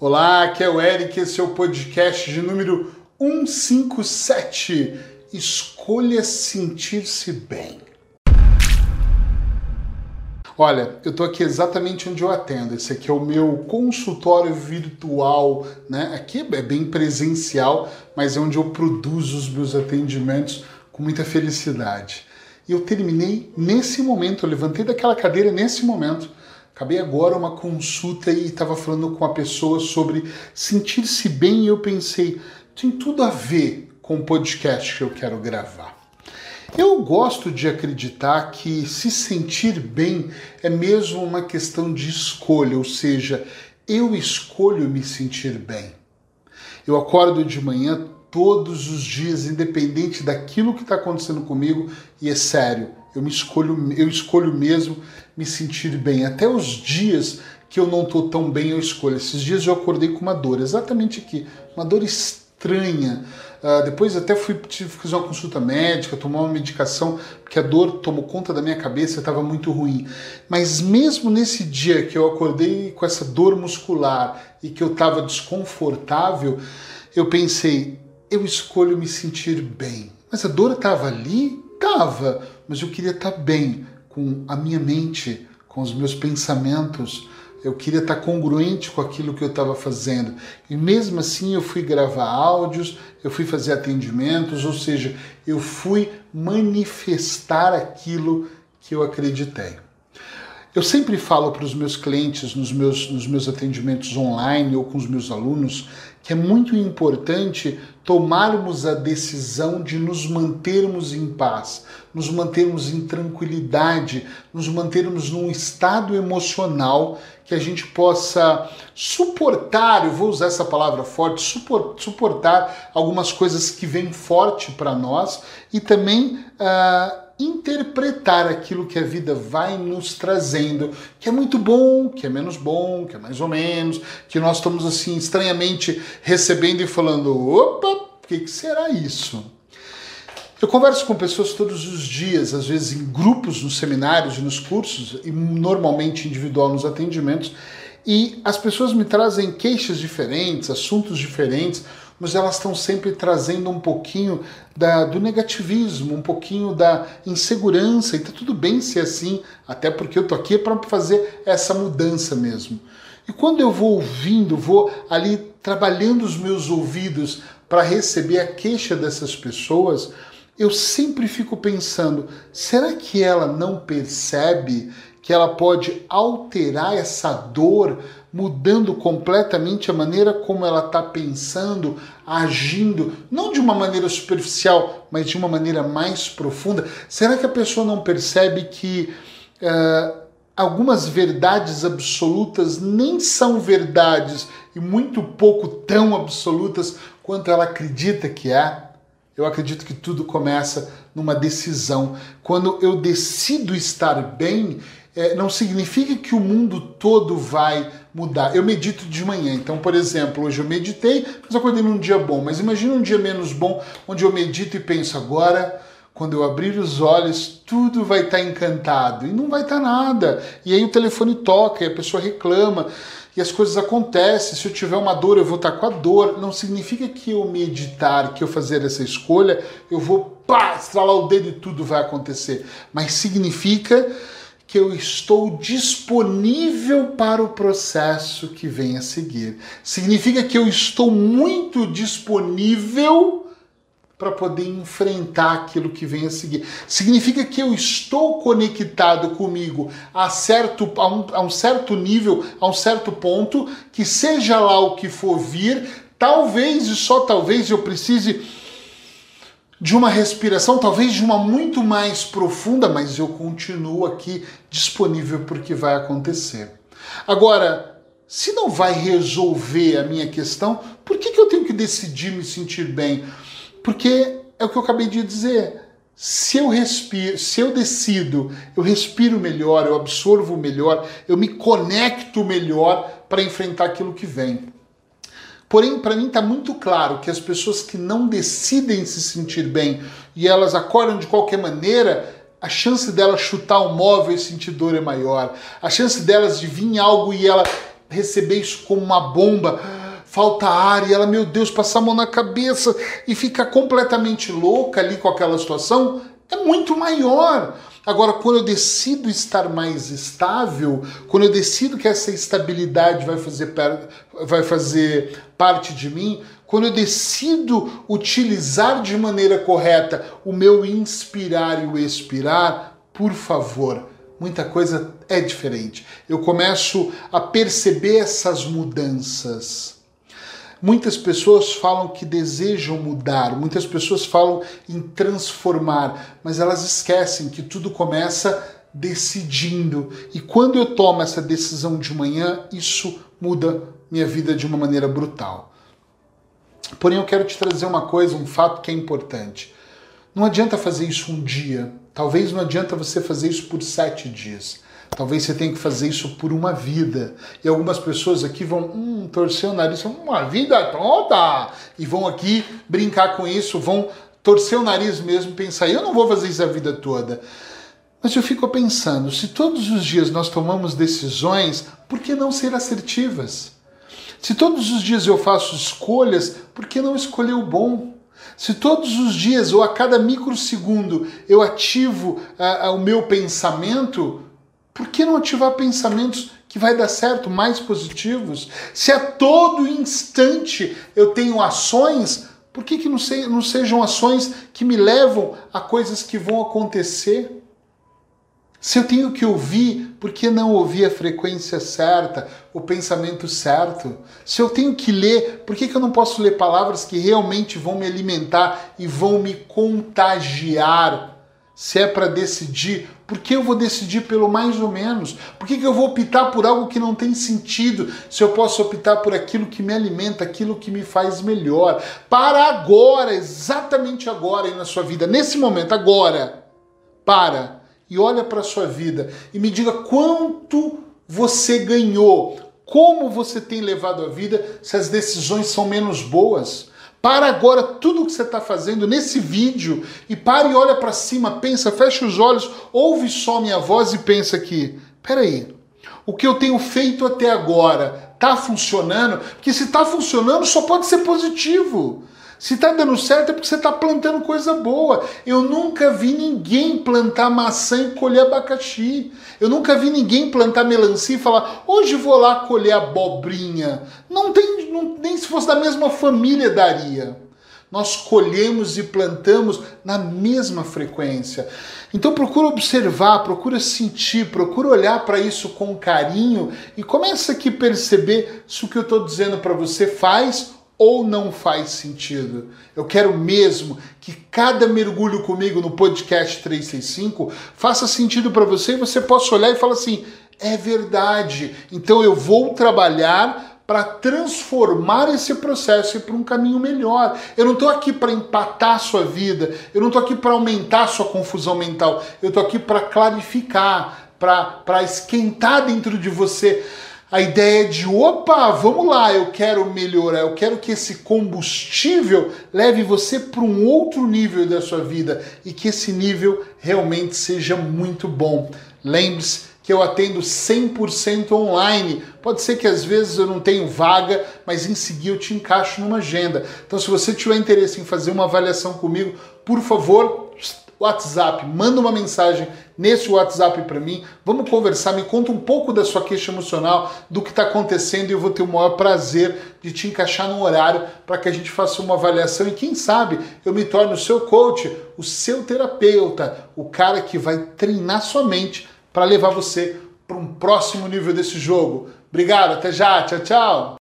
Olá, aqui é o Eric, esse é o podcast de número 157. Escolha sentir-se bem. Olha, eu estou aqui exatamente onde eu atendo. Esse aqui é o meu consultório virtual, né? Aqui é bem presencial, mas é onde eu produzo os meus atendimentos com muita felicidade. E eu terminei nesse momento, eu levantei daquela cadeira nesse momento Acabei agora uma consulta e estava falando com a pessoa sobre sentir-se bem e eu pensei, tem tudo a ver com o podcast que eu quero gravar. Eu gosto de acreditar que se sentir bem é mesmo uma questão de escolha, ou seja, eu escolho me sentir bem. Eu acordo de manhã todos os dias, independente daquilo que está acontecendo comigo, e é sério, eu me escolho, eu escolho mesmo me sentir bem. Até os dias que eu não estou tão bem, eu escolho. Esses dias eu acordei com uma dor, exatamente aqui, uma dor estranha. Uh, depois até fui tive fazer uma consulta médica, tomar uma medicação, porque a dor tomou conta da minha cabeça, estava muito ruim. Mas mesmo nesse dia que eu acordei com essa dor muscular e que eu estava desconfortável, eu pensei, eu escolho me sentir bem. Mas a dor estava ali, Tava, mas eu queria estar tá bem com a minha mente, com os meus pensamentos. Eu queria estar tá congruente com aquilo que eu estava fazendo. E mesmo assim eu fui gravar áudios, eu fui fazer atendimentos, ou seja, eu fui manifestar aquilo que eu acreditei. Eu sempre falo para os meus clientes nos meus, nos meus atendimentos online ou com os meus alunos que é muito importante tomarmos a decisão de nos mantermos em paz, nos mantermos em tranquilidade, nos mantermos num estado emocional que a gente possa suportar, eu vou usar essa palavra forte, suportar algumas coisas que vêm forte para nós e também. Uh, interpretar aquilo que a vida vai nos trazendo, que é muito bom, que é menos bom, que é mais ou menos, que nós estamos assim estranhamente recebendo e falando: opa, o que, que será isso? Eu converso com pessoas todos os dias, às vezes em grupos, nos seminários e nos cursos, e normalmente individual nos atendimentos, e as pessoas me trazem queixas diferentes, assuntos diferentes mas elas estão sempre trazendo um pouquinho da, do negativismo, um pouquinho da insegurança, e tá tudo bem ser assim, até porque eu tô aqui para fazer essa mudança mesmo. E quando eu vou ouvindo, vou ali trabalhando os meus ouvidos para receber a queixa dessas pessoas, eu sempre fico pensando: será que ela não percebe que ela pode alterar essa dor mudando completamente a maneira como ela está pensando, agindo, não de uma maneira superficial, mas de uma maneira mais profunda? Será que a pessoa não percebe que uh, algumas verdades absolutas nem são verdades e muito pouco tão absolutas quanto ela acredita que é? Eu acredito que tudo começa numa decisão. Quando eu decido estar bem, é, não significa que o mundo todo vai mudar. Eu medito de manhã, então, por exemplo, hoje eu meditei, mas eu acordei num dia bom. Mas imagina um dia menos bom, onde eu medito e penso agora, quando eu abrir os olhos, tudo vai estar encantado e não vai estar nada. E aí o telefone toca e a pessoa reclama e as coisas acontecem. Se eu tiver uma dor, eu vou estar com a dor. Não significa que eu meditar, que eu fazer essa escolha, eu vou pá, estralar o dedo e tudo vai acontecer. Mas significa que eu estou disponível para o processo que vem a seguir. Significa que eu estou muito disponível para poder enfrentar aquilo que vem a seguir. Significa que eu estou conectado comigo a, certo, a, um, a um certo nível, a um certo ponto, que seja lá o que for vir, talvez e só talvez eu precise de uma respiração, talvez de uma muito mais profunda, mas eu continuo aqui disponível porque vai acontecer. Agora, se não vai resolver a minha questão, por que, que eu tenho que decidir me sentir bem? Porque é o que eu acabei de dizer. Se eu respiro, se eu decido, eu respiro melhor, eu absorvo melhor, eu me conecto melhor para enfrentar aquilo que vem. Porém, para mim está muito claro que as pessoas que não decidem se sentir bem e elas acordam de qualquer maneira, a chance delas chutar um móvel e sentir dor é maior. A chance delas de vir algo e ela receber isso como uma bomba. Falta ar e ela, meu Deus, passar a mão na cabeça e ficar completamente louca ali com aquela situação é muito maior. Agora, quando eu decido estar mais estável, quando eu decido que essa estabilidade vai fazer, vai fazer parte de mim, quando eu decido utilizar de maneira correta o meu inspirar e o expirar, por favor, muita coisa é diferente. Eu começo a perceber essas mudanças. Muitas pessoas falam que desejam mudar, muitas pessoas falam em transformar, mas elas esquecem que tudo começa decidindo. E quando eu tomo essa decisão de manhã, isso muda minha vida de uma maneira brutal. Porém, eu quero te trazer uma coisa, um fato que é importante. Não adianta fazer isso um dia, talvez não adianta você fazer isso por sete dias. Talvez você tenha que fazer isso por uma vida. E algumas pessoas aqui vão hum, torcer o nariz, uma vida toda! E vão aqui brincar com isso, vão torcer o nariz mesmo, pensar, eu não vou fazer isso a vida toda. Mas eu fico pensando, se todos os dias nós tomamos decisões, por que não ser assertivas? Se todos os dias eu faço escolhas, por que não escolher o bom? Se todos os dias ou a cada microsegundo eu ativo uh, uh, o meu pensamento, por que não ativar pensamentos que vai dar certo, mais positivos? Se a todo instante eu tenho ações, por que, que não, se, não sejam ações que me levam a coisas que vão acontecer? Se eu tenho que ouvir, por que não ouvir a frequência certa, o pensamento certo? Se eu tenho que ler, por que, que eu não posso ler palavras que realmente vão me alimentar e vão me contagiar? Se é para decidir, por que eu vou decidir pelo mais ou menos? Por que, que eu vou optar por algo que não tem sentido se eu posso optar por aquilo que me alimenta, aquilo que me faz melhor? Para agora, exatamente agora aí na sua vida, nesse momento, agora, para e olha para a sua vida e me diga quanto você ganhou, como você tem levado a vida se as decisões são menos boas. Para agora tudo o que você está fazendo nesse vídeo e para e olha para cima, pensa, fecha os olhos, ouve só minha voz e pensa aqui. Peraí, o que eu tenho feito até agora está funcionando? Porque se está funcionando só pode ser positivo. Se está dando certo é porque você está plantando coisa boa. Eu nunca vi ninguém plantar maçã e colher abacaxi. Eu nunca vi ninguém plantar melancia e falar, hoje vou lá colher abobrinha. Não tem, não, nem se fosse da mesma família daria. Nós colhemos e plantamos na mesma frequência. Então procura observar, procura sentir, procura olhar para isso com carinho e começa aqui a perceber se o que eu estou dizendo para você faz ou não faz sentido. Eu quero mesmo que cada mergulho comigo no podcast 365 faça sentido para você e você possa olhar e falar assim: é verdade. Então eu vou trabalhar para transformar esse processo para um caminho melhor. Eu não estou aqui para empatar a sua vida, eu não estou aqui para aumentar a sua confusão mental, eu estou aqui para clarificar, para esquentar dentro de você a ideia de opa, vamos lá, eu quero melhorar, eu quero que esse combustível leve você para um outro nível da sua vida e que esse nível realmente seja muito bom. Lembre-se que eu atendo 100% online. Pode ser que às vezes eu não tenho vaga, mas em seguida eu te encaixo numa agenda. Então, se você tiver interesse em fazer uma avaliação comigo, por favor, WhatsApp, manda uma mensagem nesse WhatsApp para mim, vamos conversar, me conta um pouco da sua queixa emocional, do que está acontecendo e eu vou ter o maior prazer de te encaixar no horário para que a gente faça uma avaliação e quem sabe eu me torne o seu coach, o seu terapeuta, o cara que vai treinar sua mente para levar você para um próximo nível desse jogo. Obrigado, até já, tchau, tchau!